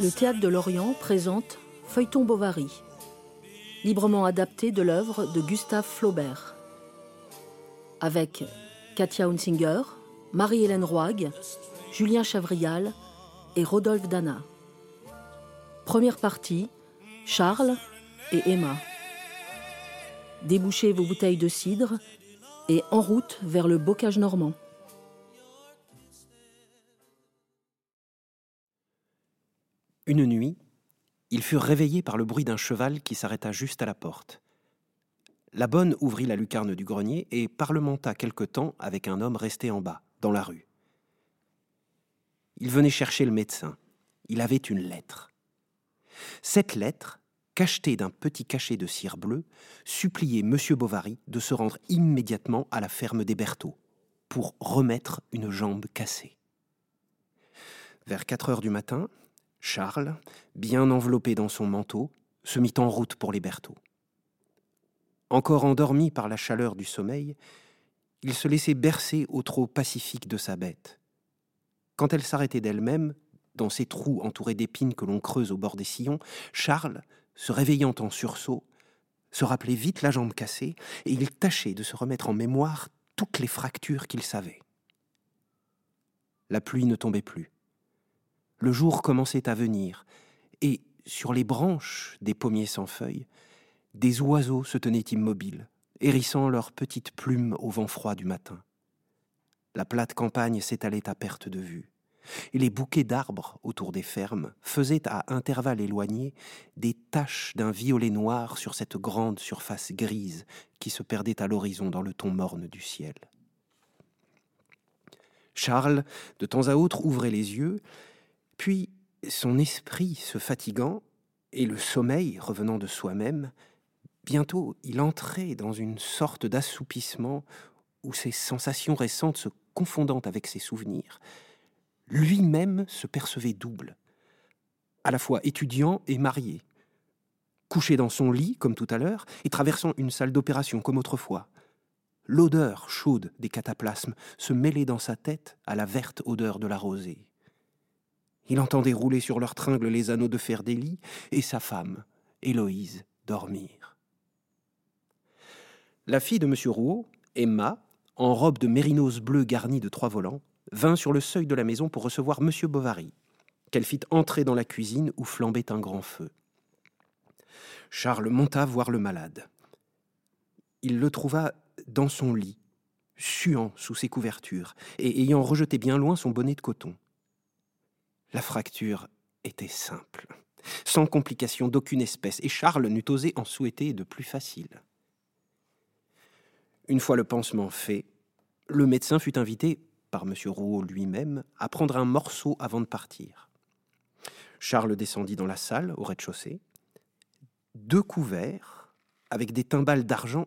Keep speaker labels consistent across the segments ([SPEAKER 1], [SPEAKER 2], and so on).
[SPEAKER 1] le Théâtre de Lorient présente Feuilleton Bovary, librement adapté de l'œuvre de Gustave Flaubert, avec Katia Hunsinger, Marie-Hélène Roig, Julien Chavrial et Rodolphe Dana. Première partie, Charles et Emma. Débouchez vos bouteilles de cidre et en route vers le bocage normand.
[SPEAKER 2] Une nuit, ils furent réveillés par le bruit d'un cheval qui s'arrêta juste à la porte. La bonne ouvrit la lucarne du grenier et parlementa quelque temps avec un homme resté en bas, dans la rue. Il venait chercher le médecin. Il avait une lettre. Cette lettre, cachetée d'un petit cachet de cire bleue, suppliait M. Bovary de se rendre immédiatement à la ferme des Berthaud pour remettre une jambe cassée. Vers quatre heures du matin, Charles, bien enveloppé dans son manteau, se mit en route pour les Berthaud. Encore endormi par la chaleur du sommeil, il se laissait bercer au trot pacifique de sa bête. Quand elle s'arrêtait d'elle-même, dans ces trous entourés d'épines que l'on creuse au bord des sillons, Charles, se réveillant en sursaut, se rappelait vite la jambe cassée et il tâchait de se remettre en mémoire toutes les fractures qu'il savait. La pluie ne tombait plus. Le jour commençait à venir, et sur les branches des pommiers sans feuilles, des oiseaux se tenaient immobiles, hérissant leurs petites plumes au vent froid du matin. La plate campagne s'étalait à perte de vue, et les bouquets d'arbres autour des fermes faisaient à intervalles éloignés des taches d'un violet noir sur cette grande surface grise qui se perdait à l'horizon dans le ton morne du ciel. Charles, de temps à autre, ouvrait les yeux puis, son esprit se fatiguant et le sommeil revenant de soi-même, bientôt il entrait dans une sorte d'assoupissement où ses sensations récentes se confondant avec ses souvenirs, lui-même se percevait double, à la fois étudiant et marié, couché dans son lit comme tout à l'heure et traversant une salle d'opération comme autrefois. L'odeur chaude des cataplasmes se mêlait dans sa tête à la verte odeur de la rosée. Il entendait rouler sur leurs tringles les anneaux de fer lits et sa femme, Héloïse, dormir. La fille de M. Rouault, Emma, en robe de mérinos bleu garnie de trois volants, vint sur le seuil de la maison pour recevoir M. Bovary, qu'elle fit entrer dans la cuisine où flambait un grand feu. Charles monta voir le malade. Il le trouva dans son lit, suant sous ses couvertures, et ayant rejeté bien loin son bonnet de coton. La fracture était simple, sans complication d'aucune espèce, et Charles n'eût osé en souhaiter de plus facile. Une fois le pansement fait, le médecin fut invité, par M. Rouault lui-même, à prendre un morceau avant de partir. Charles descendit dans la salle, au rez-de-chaussée. Deux couverts, avec des timbales d'argent,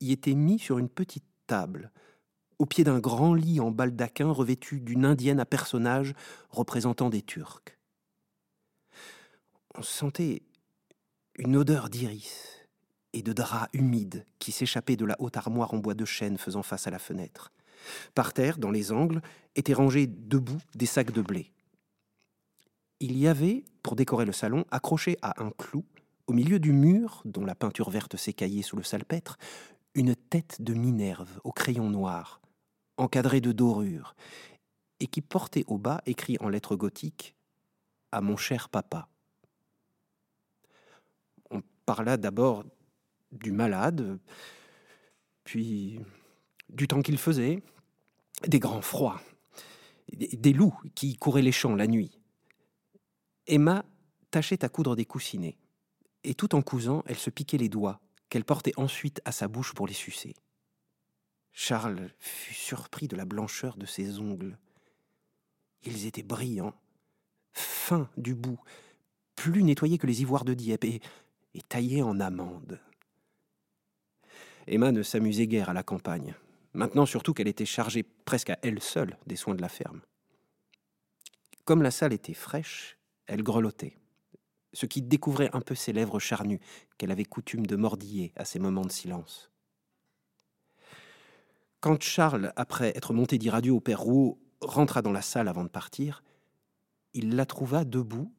[SPEAKER 2] y étaient mis sur une petite table, au pied d'un grand lit en baldaquin revêtu d'une indienne à personnage représentant des Turcs. On sentait une odeur d'iris et de drap humide qui s'échappait de la haute armoire en bois de chêne faisant face à la fenêtre. Par terre, dans les angles, étaient rangés debout des sacs de blé. Il y avait, pour décorer le salon, accroché à un clou, au milieu du mur, dont la peinture verte s'écaillait sous le salpêtre, une tête de Minerve au crayon noir, encadré de dorures, et qui portait au bas, écrit en lettres gothiques, à mon cher papa. On parla d'abord du malade, puis du temps qu'il faisait, des grands froids, des loups qui couraient les champs la nuit. Emma tâchait à coudre des coussinets, et tout en cousant, elle se piquait les doigts, qu'elle portait ensuite à sa bouche pour les sucer. Charles fut surpris de la blancheur de ses ongles. Ils étaient brillants, fins du bout, plus nettoyés que les ivoires de Dieppe et, taillés en amande. Emma ne s'amusait guère à la campagne, maintenant surtout qu'elle était chargée presque à elle seule des soins de la ferme. Comme la salle était fraîche, elle grelottait, ce qui découvrait un peu ses lèvres charnues qu'elle avait coutume de mordiller à ces moments de silence. Quand Charles, après être monté d'irradieux au père Rouault, rentra dans la salle avant de partir, il la trouva debout,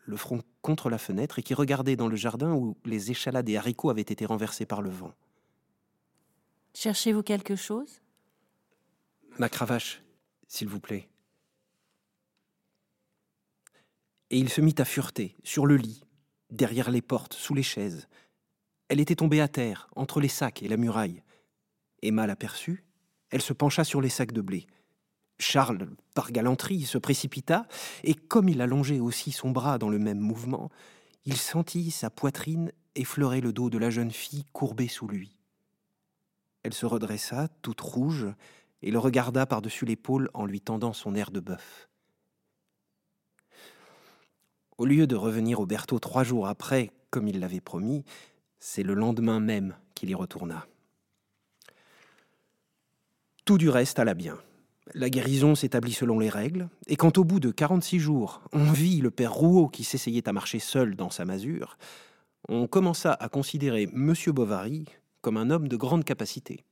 [SPEAKER 2] le front contre la fenêtre, et qui regardait dans le jardin où les échalades et haricots avaient été renversés par le vent.
[SPEAKER 3] Cherchez-vous quelque chose?
[SPEAKER 2] Ma cravache, s'il vous plaît. Et il se mit à fureter, sur le lit, derrière les portes, sous les chaises. Elle était tombée à terre, entre les sacs et la muraille. Emma l'aperçut, elle se pencha sur les sacs de blé. Charles, par galanterie, se précipita, et comme il allongeait aussi son bras dans le même mouvement, il sentit sa poitrine effleurer le dos de la jeune fille courbée sous lui. Elle se redressa, toute rouge, et le regarda par-dessus l'épaule en lui tendant son air de bœuf. Au lieu de revenir au Berthaud trois jours après, comme il l'avait promis, c'est le lendemain même qu'il y retourna. Tout du reste alla bien. La guérison s'établit selon les règles, et quand au bout de 46 jours, on vit le père Rouault qui s'essayait à marcher seul dans sa masure, on commença à considérer M. Bovary comme un homme de grande capacité.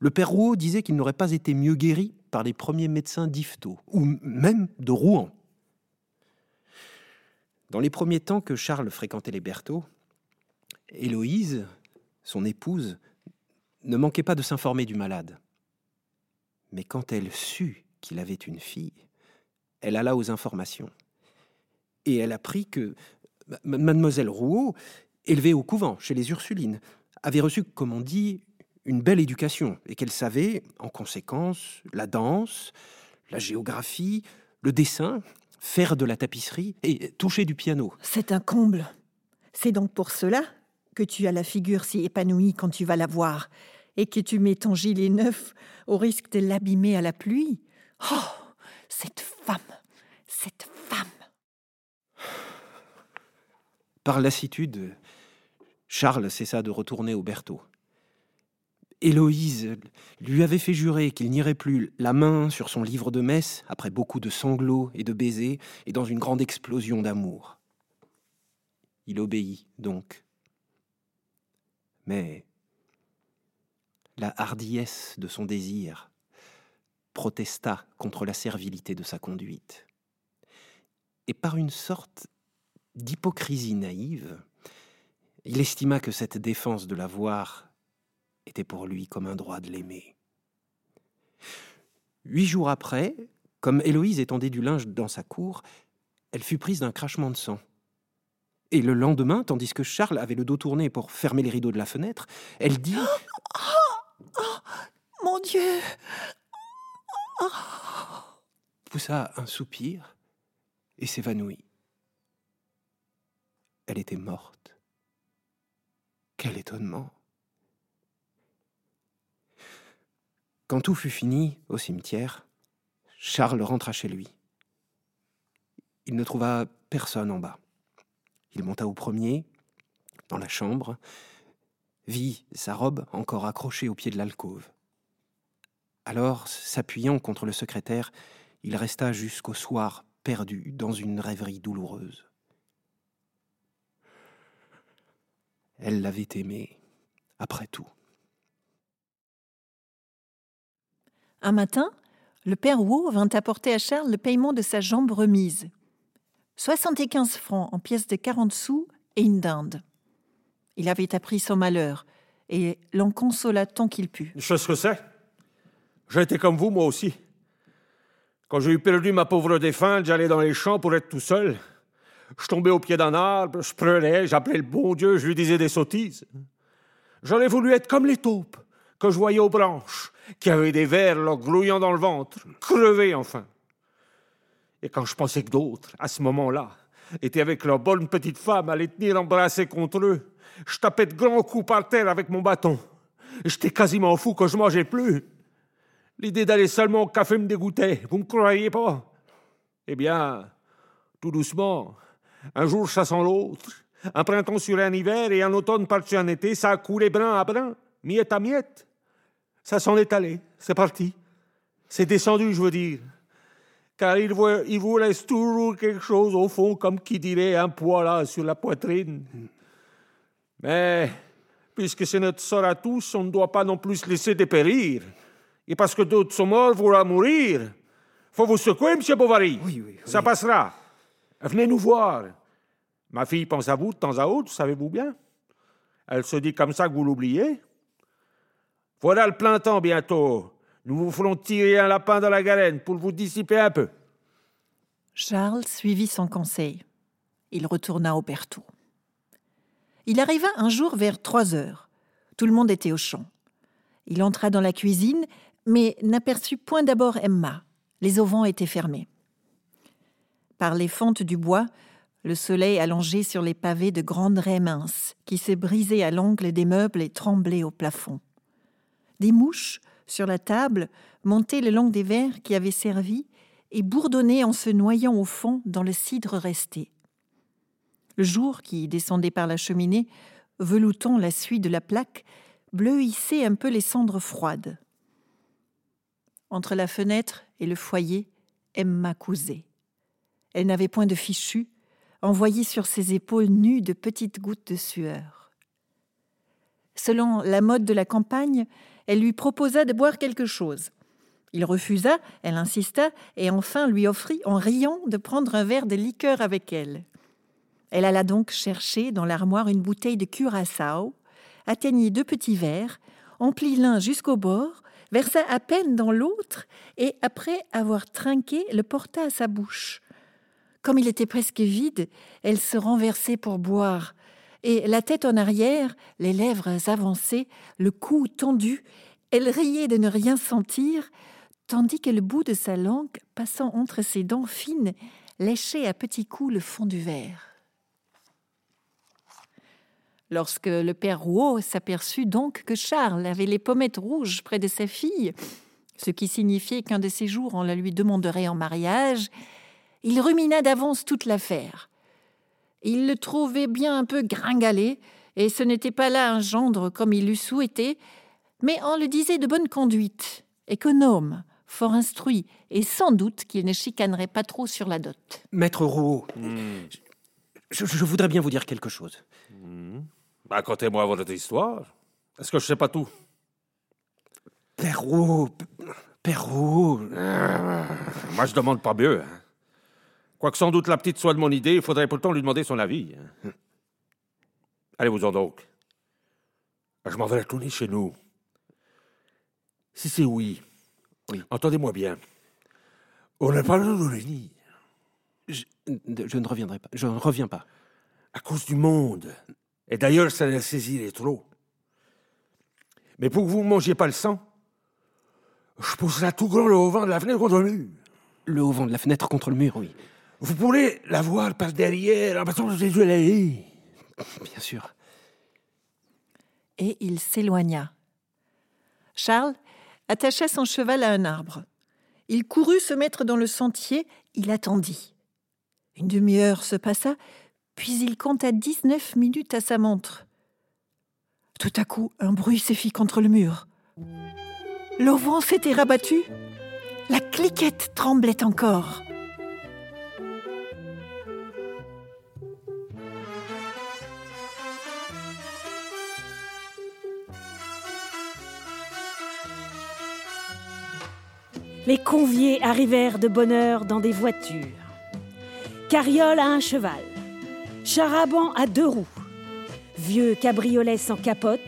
[SPEAKER 2] Le père Rouault disait qu'il n'aurait pas été mieux guéri par les premiers médecins d'Ifto, ou même de Rouen. Dans les premiers temps que Charles fréquentait les Berthaud, Héloïse, son épouse, ne manquait pas de s'informer du malade. Mais quand elle sut qu'il avait une fille, elle alla aux informations. Et elle apprit que mademoiselle Rouault, élevée au couvent chez les Ursulines, avait reçu, comme on dit, une belle éducation, et qu'elle savait, en conséquence, la danse, la géographie, le dessin, faire de la tapisserie et toucher du piano.
[SPEAKER 4] C'est un comble. C'est donc pour cela que tu as la figure si épanouie quand tu vas la voir, et que tu mets ton gilet neuf au risque de l'abîmer à la pluie. Oh, cette femme, cette femme.
[SPEAKER 2] Par lassitude, Charles cessa de retourner au Berthaud. Héloïse lui avait fait jurer qu'il n'irait plus la main sur son livre de messe après beaucoup de sanglots et de baisers et dans une grande explosion d'amour. Il obéit donc. Mais la hardiesse de son désir protesta contre la servilité de sa conduite. Et par une sorte d'hypocrisie naïve, il estima que cette défense de la voir était pour lui comme un droit de l'aimer. Huit jours après, comme Héloïse étendait du linge dans sa cour, elle fut prise d'un crachement de sang. Et le lendemain, tandis que Charles avait le dos tourné pour fermer les rideaux de la fenêtre, elle dit
[SPEAKER 4] oh, Mon Dieu
[SPEAKER 2] poussa un soupir et s'évanouit. Elle était morte. Quel étonnement Quand tout fut fini au cimetière, Charles rentra chez lui. Il ne trouva personne en bas. Il monta au premier, dans la chambre, vit sa robe encore accrochée au pied de l'alcôve. Alors, s'appuyant contre le secrétaire, il resta jusqu'au soir perdu dans une rêverie douloureuse. Elle l'avait aimé, après tout.
[SPEAKER 4] Un matin, le père Wu vint apporter à Charles le paiement de sa jambe remise. 75 francs en pièces de 40 sous et une dinde. Il avait appris son malheur et l'en consola tant qu'il put.
[SPEAKER 5] Je sais ce que c'est. J'ai été comme vous, moi aussi. Quand j'ai eu perdu ma pauvre défunte, j'allais dans les champs pour être tout seul. Je tombais au pied d'un arbre, je pleurais, j'appelais le bon Dieu, je lui disais des sottises. J'aurais voulu être comme les taupes que je voyais aux branches, qui avaient des vers leur grouillant dans le ventre, crevés enfin. Et quand je pensais que d'autres, à ce moment-là, étaient avec leur bonne petite femme à les tenir embrassés contre eux, je tapais de grands coups par terre avec mon bâton. J'étais quasiment fou que je mangeais plus. L'idée d'aller seulement au café me dégoûtait, vous me croyez pas? Eh bien, tout doucement, un jour chassant l'autre, un printemps sur un hiver et un automne par-dessus un été, ça a coulé brin à brin, miette à miette. Ça s'en est allé, c'est parti. C'est descendu, je veux dire. Car il vous, il vous laisse toujours quelque chose au fond, comme qui dirait un poids là sur la poitrine. Mais, puisque c'est notre sort à tous, on ne doit pas non plus laisser dépérir. Et parce que d'autres sont morts, vouloir mourir. Faut vous secouer, M. Bovary.
[SPEAKER 2] Oui, oui, oui.
[SPEAKER 5] Ça passera.
[SPEAKER 6] Venez nous voir. Ma fille pense à vous de temps à autre, savez-vous bien. Elle se dit comme ça que vous l'oubliez. Voilà le plein temps bientôt. Nous vous ferons tirer un lapin dans la galène pour vous dissiper un peu.
[SPEAKER 4] Charles suivit son conseil. Il retourna au Berthaud. Il arriva un jour vers trois heures. Tout le monde était au champ. Il entra dans la cuisine, mais n'aperçut point d'abord Emma. Les auvents étaient fermés. Par les fentes du bois, le soleil allongé sur les pavés de grandes raies minces, qui se brisaient à l'angle des meubles et tremblaient au plafond. Des mouches, sur la table, montaient le long des verres qui avaient servi et bourdonnaient en se noyant au fond dans le cidre resté. Le jour qui descendait par la cheminée, veloutant la suie de la plaque, bleuissait un peu les cendres froides. Entre la fenêtre et le foyer, Emma cousait. Elle n'avait point de fichu, envoyé sur ses épaules nues de petites gouttes de sueur. Selon la mode de la campagne, elle lui proposa de boire quelque chose. Il refusa, elle insista, et enfin lui offrit, en riant, de prendre un verre de liqueur avec elle. Elle alla donc chercher dans l'armoire une bouteille de curaçao, atteignit deux petits verres, emplit l'un jusqu'au bord, versa à peine dans l'autre, et après avoir trinqué, le porta à sa bouche. Comme il était presque vide, elle se renversait pour boire, et la tête en arrière, les lèvres avancées, le cou tendu, elle riait de ne rien sentir, tandis que le bout de sa langue, passant entre ses dents fines, léchait à petits coups le fond du verre. Lorsque le père Rouault s'aperçut donc que Charles avait les pommettes rouges près de sa fille, ce qui signifiait qu'un de ces jours on la lui demanderait en mariage, il rumina d'avance toute l'affaire. Il le trouvait bien un peu gringalé, et ce n'était pas là un gendre comme il l'eût souhaité, mais on le disait de bonne conduite, économe, fort instruit, et sans doute qu'il ne chicanerait pas trop sur la dot.
[SPEAKER 2] Maître Rouault, je, je voudrais bien vous dire quelque chose.
[SPEAKER 6] Bah, Racontez-moi votre histoire. Est-ce que je sais pas tout?
[SPEAKER 2] Père Rouault, Père Rouault,
[SPEAKER 6] Moi, je demande pas mieux. hein. Quoique sans doute la petite soit de mon idée, il faudrait pourtant lui demander son avis. hein. Allez-vous-en donc. Je m'en vais retourner chez nous. Si c'est oui,
[SPEAKER 2] Oui.
[SPEAKER 6] entendez-moi bien. On n'a pas le droit de revenir
[SPEAKER 2] je, je ne reviendrai pas. Je ne reviens pas.
[SPEAKER 6] à cause du monde. Et d'ailleurs, ça les saisirait trop. Mais pour que vous ne mangiez pas le sang, je pousserai à tout grand le haut-vent de la fenêtre contre le mur.
[SPEAKER 2] Le haut vent de la fenêtre contre le mur, oui.
[SPEAKER 6] Vous pourrez la voir par derrière en passant les yeux la.
[SPEAKER 2] Bien sûr.
[SPEAKER 4] Et il s'éloigna. Charles attacha son cheval à un arbre. Il courut se mettre dans le sentier, il attendit. Une demi-heure se passa, puis il compta dix-neuf minutes à sa montre. Tout à coup, un bruit se fit contre le mur. L'auvent s'était rabattu. La cliquette tremblait encore.
[SPEAKER 7] Les conviés arrivèrent de bonne heure dans des voitures. Carriole à un cheval, charaban à deux roues, vieux cabriolet sans capote,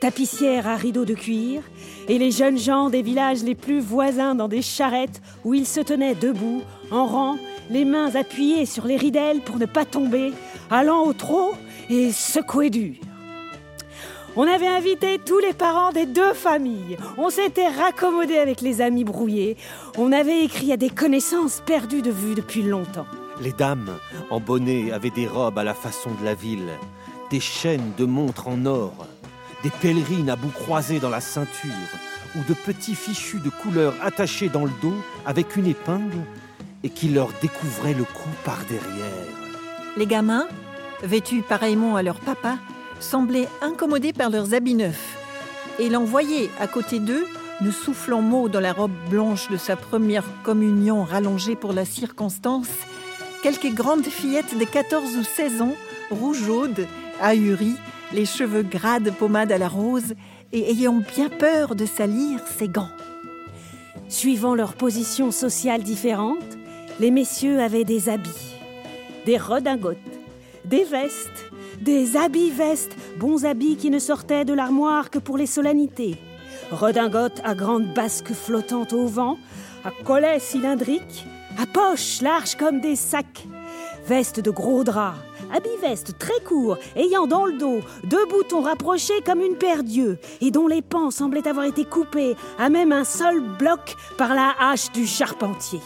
[SPEAKER 7] tapissière à rideaux de cuir, et les jeunes gens des villages les plus voisins dans des charrettes où ils se tenaient debout, en rang, les mains appuyées sur les ridelles pour ne pas tomber, allant au trot et secouer dur. On avait invité tous les parents des deux familles. On s'était raccommodé avec les amis brouillés. On avait écrit à des connaissances perdues de vue depuis longtemps.
[SPEAKER 5] Les dames, en bonnet, avaient des robes à la façon de la ville, des chaînes de montres en or, des pèlerines à bout croisés dans la ceinture, ou de petits fichus de couleur attachés dans le dos avec une épingle et qui leur découvraient le cou par derrière.
[SPEAKER 4] Les gamins, vêtus pareillement à leur papa, semblaient incommodés par leurs habits neufs. Et l'on voyait à côté d'eux, ne soufflant mot dans la robe blanche de sa première communion rallongée pour la circonstance, quelques grandes fillettes de 14 ou 16 ans, rougeaudes, ahuries, les cheveux gras de pommade à la rose, et ayant bien peur de salir ses gants.
[SPEAKER 7] Suivant leurs positions sociales différentes, les messieurs avaient des habits. des redingotes, des vestes, des habits vestes, bons habits qui ne sortaient de l'armoire que pour les solennités. Redingotes à grandes basques flottantes au vent, à collet cylindriques, à poches larges comme des sacs, vestes de gros draps, habits-vestes très courts, ayant dans le dos deux boutons rapprochés comme une paire d'yeux, et dont les pans semblaient avoir été coupés à même un seul bloc par la hache du charpentier.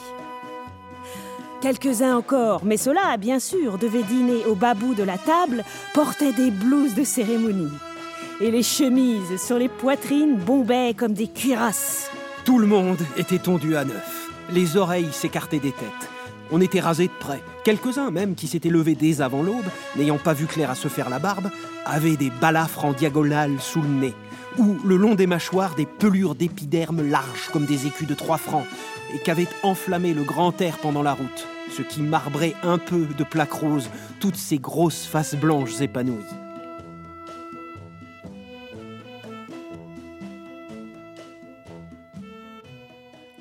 [SPEAKER 7] Quelques-uns encore, mais ceux-là, bien sûr, devaient dîner au bas bout de la table, portaient des blouses de cérémonie. Et les chemises sur les poitrines bombaient comme des cuirasses.
[SPEAKER 2] Tout le monde était tondu à neuf. Les oreilles s'écartaient des têtes. On était rasés de près. Quelques-uns même qui s'étaient levés dès avant l'aube, n'ayant pas vu clair à se faire la barbe, avaient des balafres en diagonale sous le nez, ou le long des mâchoires des pelures d'épiderme larges comme des écus de trois francs, et qu'avait enflammé le grand air pendant la route, ce qui marbrait un peu de plaques roses toutes ces grosses faces blanches épanouies.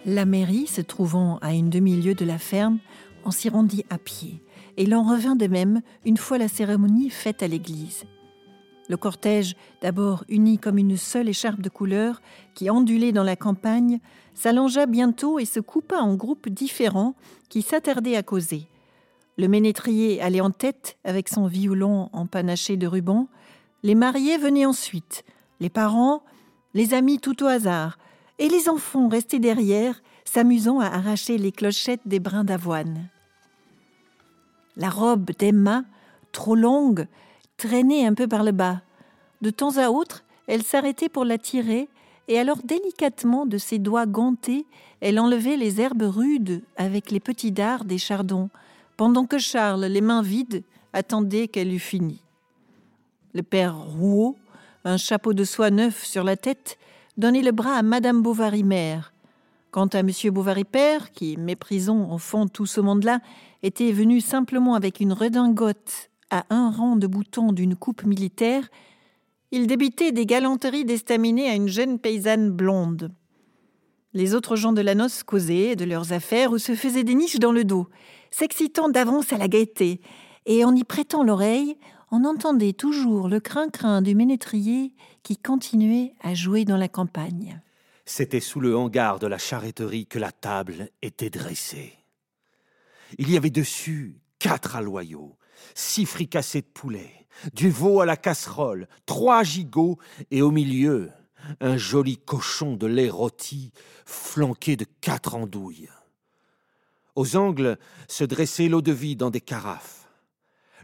[SPEAKER 4] La mairie, se trouvant à une demi-lieue de la ferme, on s'y rendit à pied, et l'on revint de même une fois la cérémonie faite à l'église. Le cortège, d'abord uni comme une seule écharpe de couleur, qui ondulait dans la campagne, s'allongea bientôt et se coupa en groupes différents qui s'attardaient à causer. Le ménétrier allait en tête avec son violon empanaché de rubans, les mariés venaient ensuite, les parents, les amis tout au hasard, et les enfants restés derrière, s'amusant à arracher les clochettes des brins d'avoine. La robe d'Emma, trop longue, traînait un peu par le bas. De temps à autre, elle s'arrêtait pour la tirer, et alors délicatement de ses doigts gantés, elle enlevait les herbes rudes avec les petits dards des chardons, pendant que Charles, les mains vides, attendait qu'elle eût fini. Le père Rouault, un chapeau de soie neuf sur la tête, donnait le bras à Madame Bovary mère. Quant à Monsieur Bovary père, qui, méprisant au fond tout ce monde-là, était venu simplement avec une redingote à un rang de boutons d'une coupe militaire, il débitait des galanteries d'estaminet à une jeune paysanne blonde. Les autres gens de la noce causaient de leurs affaires ou se faisaient des niches dans le dos, s'excitant d'avance à la gaieté, et en y prêtant l'oreille, on entendait toujours le crin-crin du ménétrier qui continuait à jouer dans la campagne.
[SPEAKER 5] C'était sous le hangar de la charretterie que la table était dressée. Il y avait dessus quatre aloyaux, six fricassés de poulet, du veau à la casserole, trois gigots et au milieu un joli cochon de lait rôti flanqué de quatre andouilles. Aux angles se dressait l'eau de vie dans des carafes.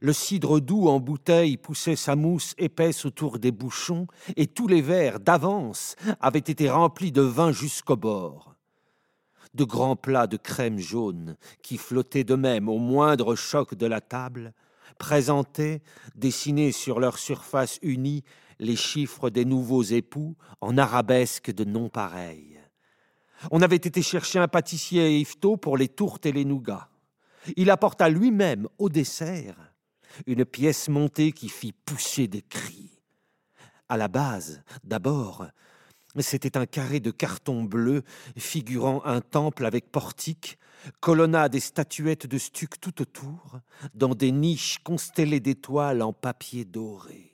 [SPEAKER 5] Le cidre doux en bouteille poussait sa mousse épaisse autour des bouchons, et tous les verres d'avance avaient été remplis de vin jusqu'au bord. De grands plats de crème jaune, qui flottaient de même au moindre choc de la table, présentaient, dessinés sur leur surface unie, les chiffres des nouveaux époux en arabesque de noms pareils. On avait été chercher un pâtissier à Yvetot pour les tourtes et les nougats. Il apporta lui-même au dessert une pièce montée qui fit pousser des cris. À la base, d'abord, c'était un carré de carton bleu figurant un temple avec portique, colonnade et statuettes de stuc tout autour, dans des niches constellées d'étoiles en papier doré.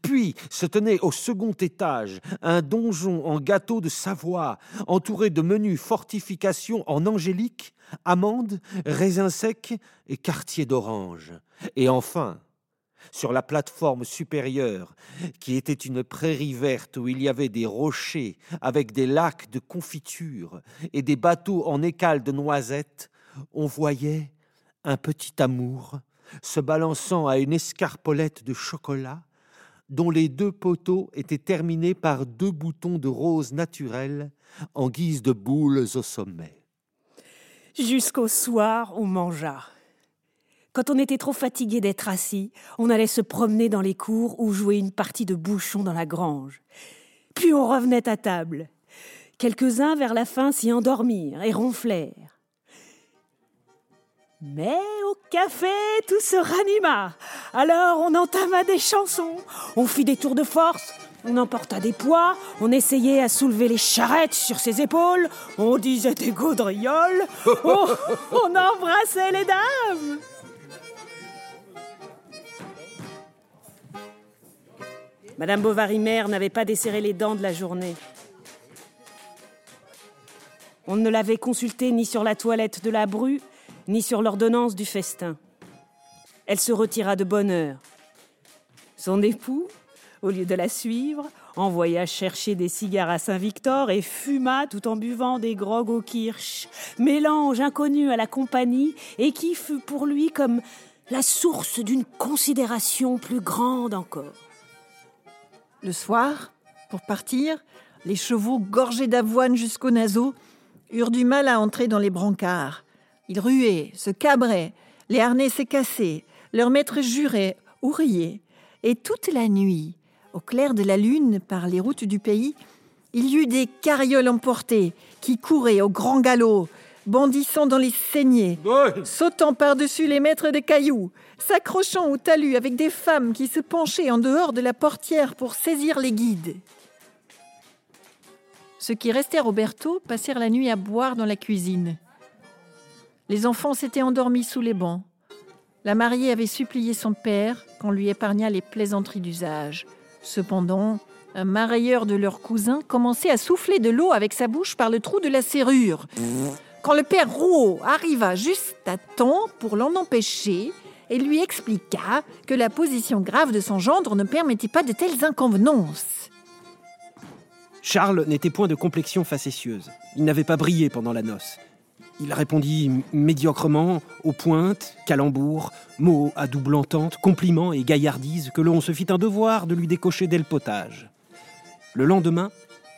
[SPEAKER 5] Puis se tenait au second étage un donjon en gâteau de Savoie, entouré de menus fortifications en angélique, amandes, raisins secs et quartiers d'orange. Et enfin, sur la plateforme supérieure, qui était une prairie verte où il y avait des rochers avec des lacs de confiture et des bateaux en écales de noisettes, on voyait un petit amour se balançant à une escarpolette de chocolat dont les deux poteaux étaient terminés par deux boutons de rose naturel en guise de boules au sommet.
[SPEAKER 7] Jusqu'au soir, on mangea. Quand on était trop fatigué d'être assis, on allait se promener dans les cours ou jouer une partie de bouchon dans la grange. Puis on revenait à table. Quelques-uns vers la fin s'y endormirent et ronflèrent. Mais au café, tout se ranima. Alors on entama des chansons, on fit des tours de force, on emporta des poids, on essayait à soulever les charrettes sur ses épaules, on disait des gaudrioles, on, on embrassait les dames. Madame Bovary-Mère n'avait pas desserré les dents de la journée. On ne l'avait consultée ni sur la toilette de la bru, ni sur l'ordonnance du festin. Elle se retira de bonne heure. Son époux, au lieu de la suivre, envoya chercher des cigares à Saint-Victor et fuma tout en buvant des grogs au kirsch, mélange inconnu à la compagnie et qui fut pour lui comme la source d'une considération plus grande encore.
[SPEAKER 4] Le soir, pour partir, les chevaux gorgés d'avoine jusqu'aux naseaux eurent du mal à entrer dans les brancards. Ils ruaient, se cabraient, les harnais s'écassaient, leur maître jurait ou riait. Et toute la nuit, au clair de la lune, par les routes du pays, il y eut des carrioles emportées qui couraient au grand galop, bondissant dans les saignées, sautant par-dessus les maîtres de cailloux, s'accrochant au talus avec des femmes qui se penchaient en dehors de la portière pour saisir les guides. Ceux qui restèrent au berthaud passèrent la nuit à boire dans la cuisine. Les enfants s'étaient endormis sous les bancs. La mariée avait supplié son père qu'on lui épargnât les plaisanteries d'usage. Cependant, un marailleur de leur cousin commençait à souffler de l'eau avec sa bouche par le trou de la serrure. Quand le père Rouault arriva juste à temps pour l'en empêcher et lui expliqua que la position grave de son gendre ne permettait pas de telles inconvenances.
[SPEAKER 2] Charles n'était point de complexion facétieuse. Il n'avait pas brillé pendant la noce. Il répondit médiocrement aux pointes, calembours, mots à double entente, compliments et gaillardises que l'on se fit un devoir de lui décocher dès le potage. Le lendemain,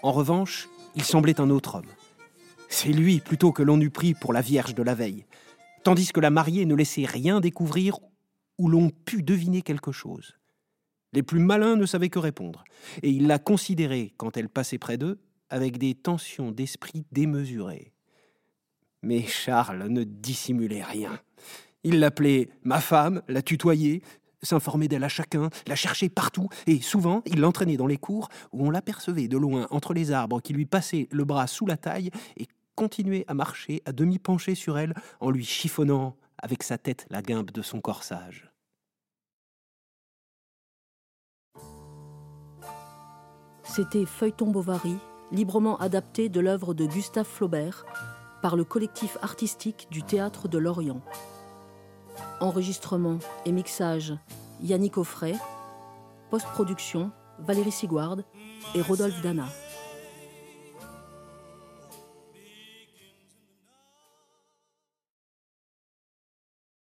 [SPEAKER 2] en revanche, il semblait un autre homme. C'est lui plutôt que l'on eût pris pour la Vierge de la veille, tandis que la mariée ne laissait rien découvrir où l'on pût deviner quelque chose. Les plus malins ne savaient que répondre, et il la considérait, quand elle passait près d'eux, avec des tensions d'esprit démesurées. Mais Charles ne dissimulait rien. Il l'appelait ma femme, la tutoyait, s'informait d'elle à chacun, la cherchait partout, et souvent il l'entraînait dans les cours où on l'apercevait de loin entre les arbres qui lui passaient le bras sous la taille et continuait à marcher à demi penché sur elle en lui chiffonnant avec sa tête la guimpe de son corsage.
[SPEAKER 1] C'était Feuilleton Bovary, librement adapté de l'œuvre de Gustave Flaubert par le collectif artistique du Théâtre de Lorient. Enregistrement et mixage Yannick Offray, post-production Valérie Sigouard et Rodolphe Dana.